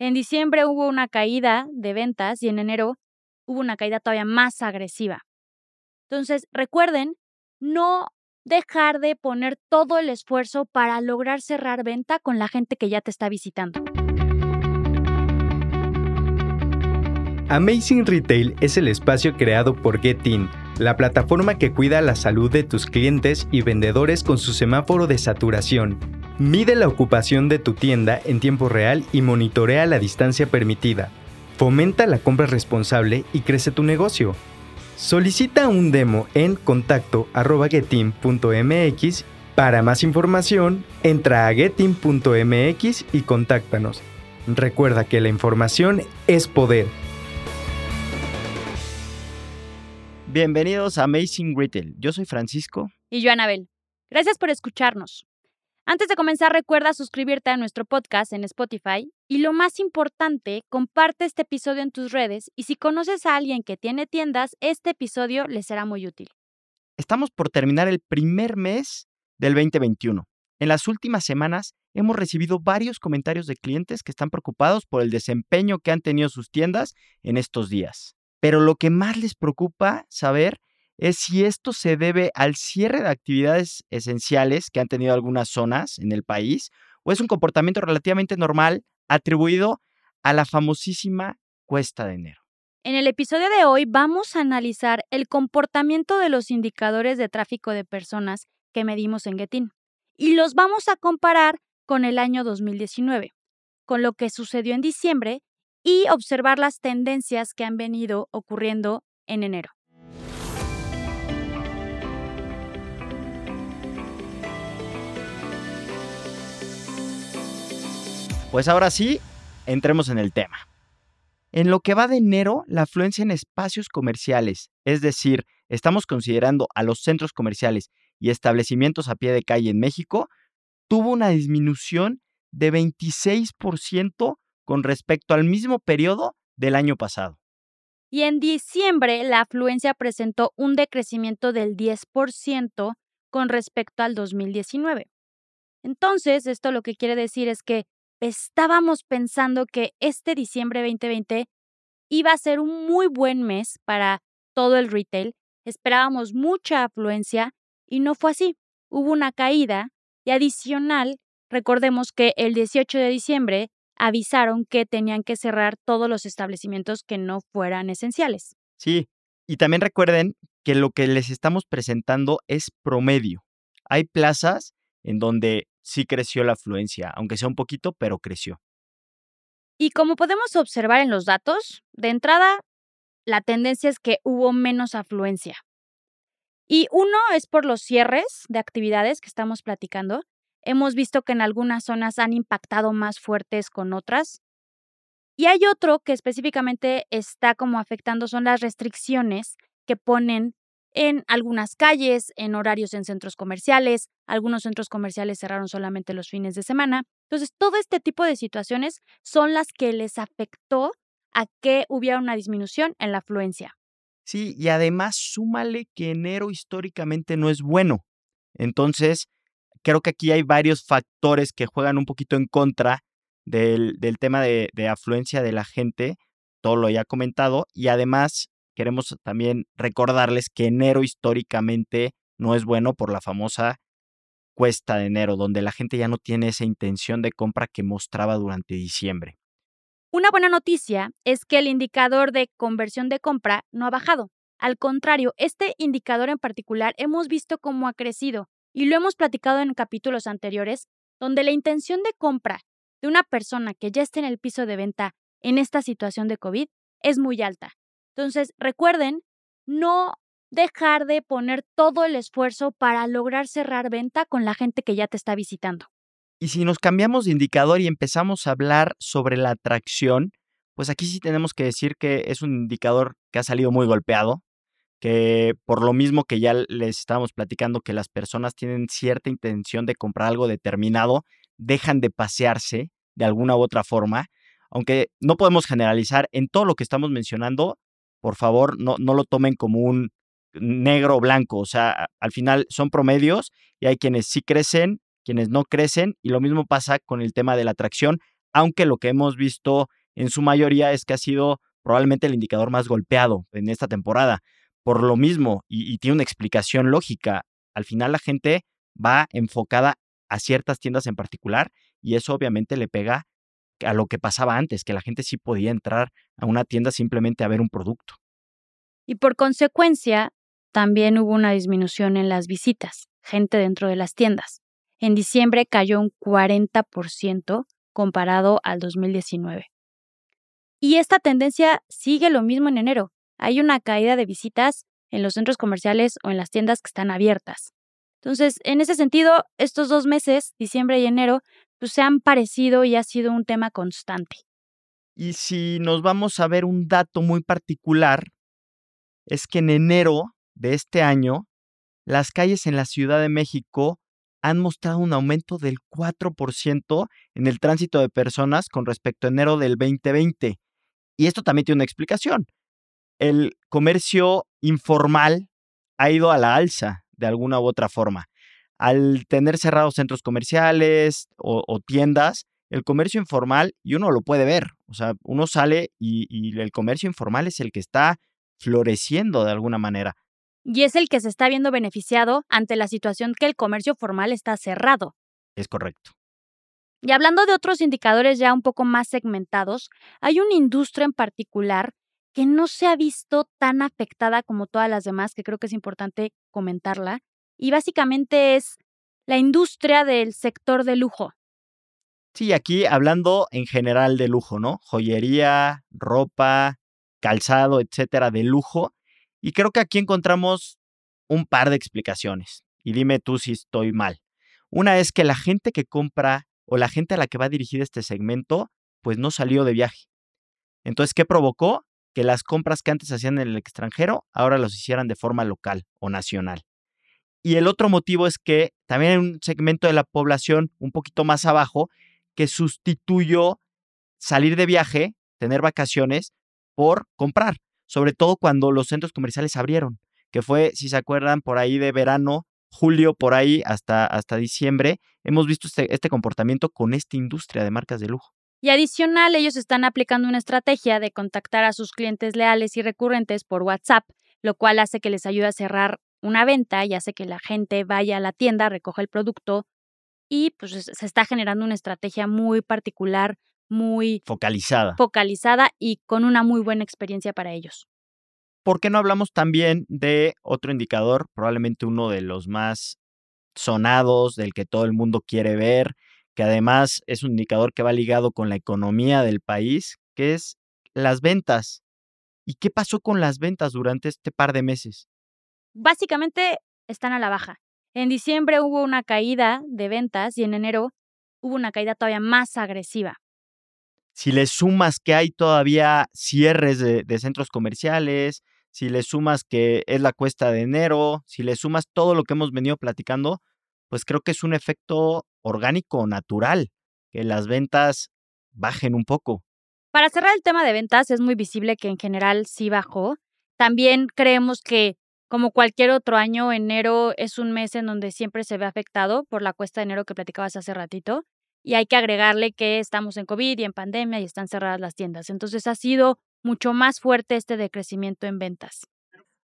En diciembre hubo una caída de ventas y en enero hubo una caída todavía más agresiva. Entonces, recuerden, no dejar de poner todo el esfuerzo para lograr cerrar venta con la gente que ya te está visitando. Amazing Retail es el espacio creado por Getin, la plataforma que cuida la salud de tus clientes y vendedores con su semáforo de saturación. Mide la ocupación de tu tienda en tiempo real y monitorea la distancia permitida. Fomenta la compra responsable y crece tu negocio. Solicita un demo en contacto.getim.mx. Para más información, entra a getim.mx y contáctanos. Recuerda que la información es poder. Bienvenidos a Amazing Retail. Yo soy Francisco. Y yo, Anabel. Gracias por escucharnos. Antes de comenzar, recuerda suscribirte a nuestro podcast en Spotify y lo más importante, comparte este episodio en tus redes y si conoces a alguien que tiene tiendas, este episodio le será muy útil. Estamos por terminar el primer mes del 2021. En las últimas semanas hemos recibido varios comentarios de clientes que están preocupados por el desempeño que han tenido sus tiendas en estos días. Pero lo que más les preocupa saber es si esto se debe al cierre de actividades esenciales que han tenido algunas zonas en el país o es un comportamiento relativamente normal atribuido a la famosísima cuesta de enero. En el episodio de hoy vamos a analizar el comportamiento de los indicadores de tráfico de personas que medimos en Getin y los vamos a comparar con el año 2019, con lo que sucedió en diciembre y observar las tendencias que han venido ocurriendo en enero. Pues ahora sí, entremos en el tema. En lo que va de enero, la afluencia en espacios comerciales, es decir, estamos considerando a los centros comerciales y establecimientos a pie de calle en México, tuvo una disminución de 26% con respecto al mismo periodo del año pasado. Y en diciembre la afluencia presentó un decrecimiento del 10% con respecto al 2019. Entonces, esto lo que quiere decir es que estábamos pensando que este diciembre 2020 iba a ser un muy buen mes para todo el retail. Esperábamos mucha afluencia y no fue así. Hubo una caída y adicional, recordemos que el 18 de diciembre avisaron que tenían que cerrar todos los establecimientos que no fueran esenciales. Sí, y también recuerden que lo que les estamos presentando es promedio. Hay plazas en donde sí creció la afluencia, aunque sea un poquito, pero creció. Y como podemos observar en los datos, de entrada, la tendencia es que hubo menos afluencia. Y uno es por los cierres de actividades que estamos platicando, Hemos visto que en algunas zonas han impactado más fuertes con otras. Y hay otro que específicamente está como afectando, son las restricciones que ponen en algunas calles, en horarios en centros comerciales. Algunos centros comerciales cerraron solamente los fines de semana. Entonces, todo este tipo de situaciones son las que les afectó a que hubiera una disminución en la afluencia. Sí, y además súmale que enero históricamente no es bueno. Entonces, creo que aquí hay varios factores que juegan un poquito en contra del, tema de, de, afluencia de la gente, todo lo ya comentado, y además queremos también recordarles que enero históricamente no es bueno por la famosa cuesta de enero, donde la gente ya no tiene esa intención de compra que mostraba durante diciembre. Una buena noticia es que el indicador de conversión de compra no ha bajado. Al contrario, este indicador en particular hemos visto cómo ha crecido y lo hemos platicado en capítulos anteriores, donde la intención de compra de una persona que ya esté en el piso de venta en esta situación de COVID es muy alta. Entonces, recuerden, no dejar de poner todo el esfuerzo para lograr cerrar venta con la gente que ya te está visitando. Y si nos cambiamos de indicador y empezamos a hablar sobre la atracción, pues aquí sí tenemos que decir que es un indicador que ha salido muy golpeado que por lo mismo que ya les estábamos platicando que las personas tienen cierta intención de comprar algo determinado, dejan de pasearse de alguna u otra forma, aunque no podemos generalizar en todo lo que estamos mencionando, por favor, no, no lo tomen como un negro o blanco, o sea, al final son promedios y hay quienes sí crecen, quienes no crecen, y lo mismo pasa con el tema de la atracción, aunque lo que hemos visto en su mayoría es que ha sido probablemente el indicador más golpeado en esta temporada. Por lo mismo, y, y tiene una explicación lógica, al final la gente va enfocada a ciertas tiendas en particular y eso obviamente le pega a lo que pasaba antes, que la gente sí podía entrar a una tienda simplemente a ver un producto. Y por consecuencia, también hubo una disminución en las visitas, gente dentro de las tiendas. En diciembre cayó un 40% comparado al 2019. Y esta tendencia sigue lo mismo en enero. Hay una caída de visitas en los centros comerciales o en las tiendas que están abiertas. Entonces, en ese sentido, estos dos meses, diciembre y enero, pues se han parecido y ha sido un tema constante. Y si nos vamos a ver un dato muy particular, es que en enero de este año, las calles en la Ciudad de México han mostrado un aumento del 4% en el tránsito de personas con respecto a enero del 2020. Y esto también tiene una explicación. El comercio informal ha ido a la alza de alguna u otra forma. Al tener cerrados centros comerciales o, tiendas, el comercio informal, y uno lo puede ver, o sea, uno sale y, y el comercio informal es el que está floreciendo de alguna manera. Y es el que se está viendo beneficiado ante la situación que el comercio formal está cerrado. Es correcto. Y hablando de otros indicadores ya un poco más segmentados, hay una industria en particular que no se ha visto tan afectada como todas las demás, que creo que es importante comentarla, y básicamente es la industria del sector de lujo. Sí, aquí hablando en general de lujo, ¿no? Joyería, ropa, calzado, etcétera, de lujo. Y creo que aquí encontramos un par de explicaciones. Y dime tú si estoy mal. Una es que la gente que compra o la gente a la que va dirigida este segmento, pues no salió de viaje. Entonces, ¿qué provocó? Que las compras que antes hacían en el extranjero, ahora los hicieran de forma local o nacional. Y el otro motivo es que también hay un segmento de la población un poquito más abajo que sustituyó salir de viaje, tener vacaciones, por comprar, sobre todo cuando los centros comerciales abrieron, que fue, si se acuerdan, por ahí de verano, julio, por ahí hasta, hasta diciembre, hemos visto este, este comportamiento con esta industria de marcas de lujo. Y adicional, ellos están aplicando una estrategia de contactar a sus clientes leales y recurrentes por WhatsApp, lo cual hace que les ayude a cerrar una venta y hace que la gente vaya a la tienda, recoja el producto y pues se está generando una estrategia muy particular, muy focalizada. Focalizada y con una muy buena experiencia para ellos. ¿Por qué no hablamos también de otro indicador, probablemente uno de los más sonados, del que todo el mundo quiere ver, que además es un indicador que va ligado con la economía del país, que es las ventas. ¿Y qué pasó con las ventas durante este par de meses? Básicamente están a la baja. En diciembre hubo una caída de ventas y en enero hubo una caída todavía más agresiva. Si le sumas que hay todavía cierres de, centros comerciales, si le sumas que es la cuesta de enero, si le sumas todo lo que hemos venido platicando, pues creo que es un efecto orgánico natural, que las ventas bajen un poco. Para cerrar el tema de ventas, es muy visible que en general sí bajó. También creemos que como cualquier otro año, enero es un mes en donde siempre se ve afectado por la cuesta de enero que platicabas hace ratito. Y hay que agregarle que estamos en COVID y en pandemia y están cerradas las tiendas. Entonces ha sido mucho más fuerte este decrecimiento en ventas.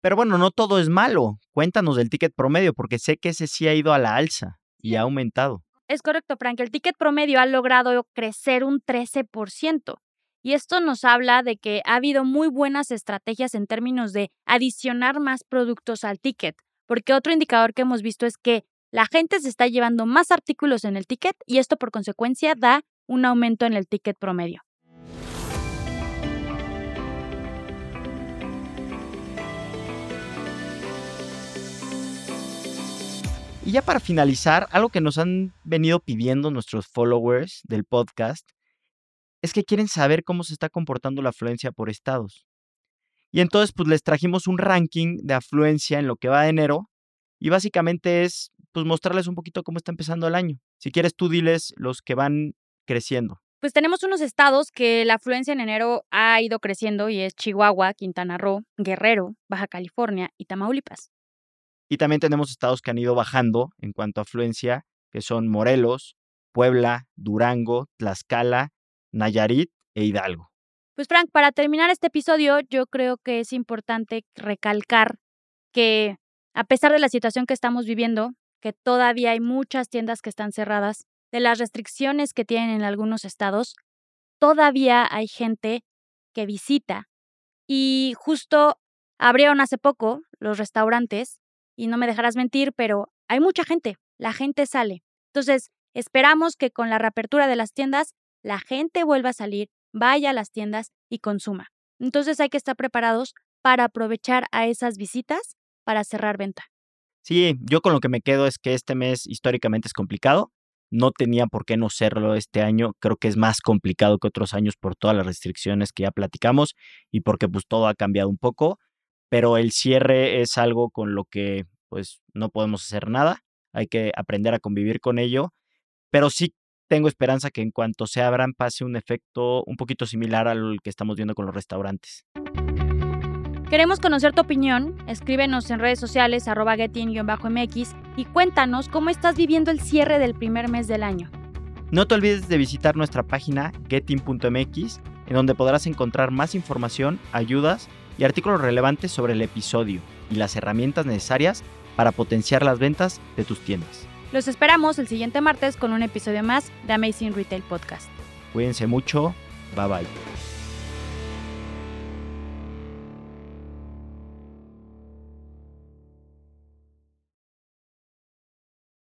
Pero bueno, no todo es malo. Cuéntanos del ticket promedio, porque sé que ese sí ha ido a la alza y ha aumentado. Es correcto, Frank. El ticket promedio ha logrado crecer un 13%. Y esto nos habla de que ha habido muy buenas estrategias en términos de adicionar más productos al ticket, porque otro indicador que hemos visto es que la gente se está llevando más artículos en el ticket y esto por consecuencia da un aumento en el ticket promedio. Y ya para finalizar, algo que nos han venido pidiendo nuestros followers del podcast es que quieren saber cómo se está comportando la afluencia por estados. Y entonces, pues les trajimos un ranking de afluencia en lo que va de enero y básicamente es, pues mostrarles un poquito cómo está empezando el año. Si quieres, tú diles los que van creciendo. Pues tenemos unos estados que la afluencia en enero ha ido creciendo y es Chihuahua, Quintana Roo, Guerrero, Baja California y Tamaulipas. Y también tenemos estados que han ido bajando en cuanto a afluencia, que son Morelos, Puebla, Durango, Tlaxcala Nayarit e Hidalgo. Pues Frank, para terminar este episodio, yo creo que es importante recalcar que a pesar de la situación que estamos viviendo, que todavía hay muchas tiendas que están cerradas, de las restricciones que tienen en algunos estados, todavía hay gente que visita. Y justo abrieron hace poco los restaurantes, y no me dejarás mentir, pero hay mucha gente, la gente sale. Entonces, esperamos que con la reapertura de las tiendas, la gente vuelva a salir, vaya a las tiendas y consuma. Entonces hay que estar preparados para aprovechar a esas visitas para cerrar venta. Sí, yo con lo que me quedo es que este mes históricamente es complicado. No tenía por qué no serlo este año. Creo que es más complicado que otros años por todas las restricciones que ya platicamos y porque pues todo ha cambiado un poco. Pero el cierre es algo con lo que pues no podemos hacer nada. Hay que aprender a convivir con ello. Pero sí tengo esperanza que en cuanto se abran pase un efecto un poquito similar al que estamos viendo con los restaurantes. Queremos conocer tu opinión. Escríbenos en redes sociales arroba getin-mx y cuéntanos cómo estás viviendo el cierre del primer mes del año. No te olvides de visitar nuestra página getin.mx en donde podrás encontrar más información, ayudas y artículos relevantes sobre el episodio y las herramientas necesarias para potenciar las ventas de tus tiendas. Los esperamos el siguiente martes con un episodio más de Amazing Retail Podcast. Cuídense mucho. Bye bye.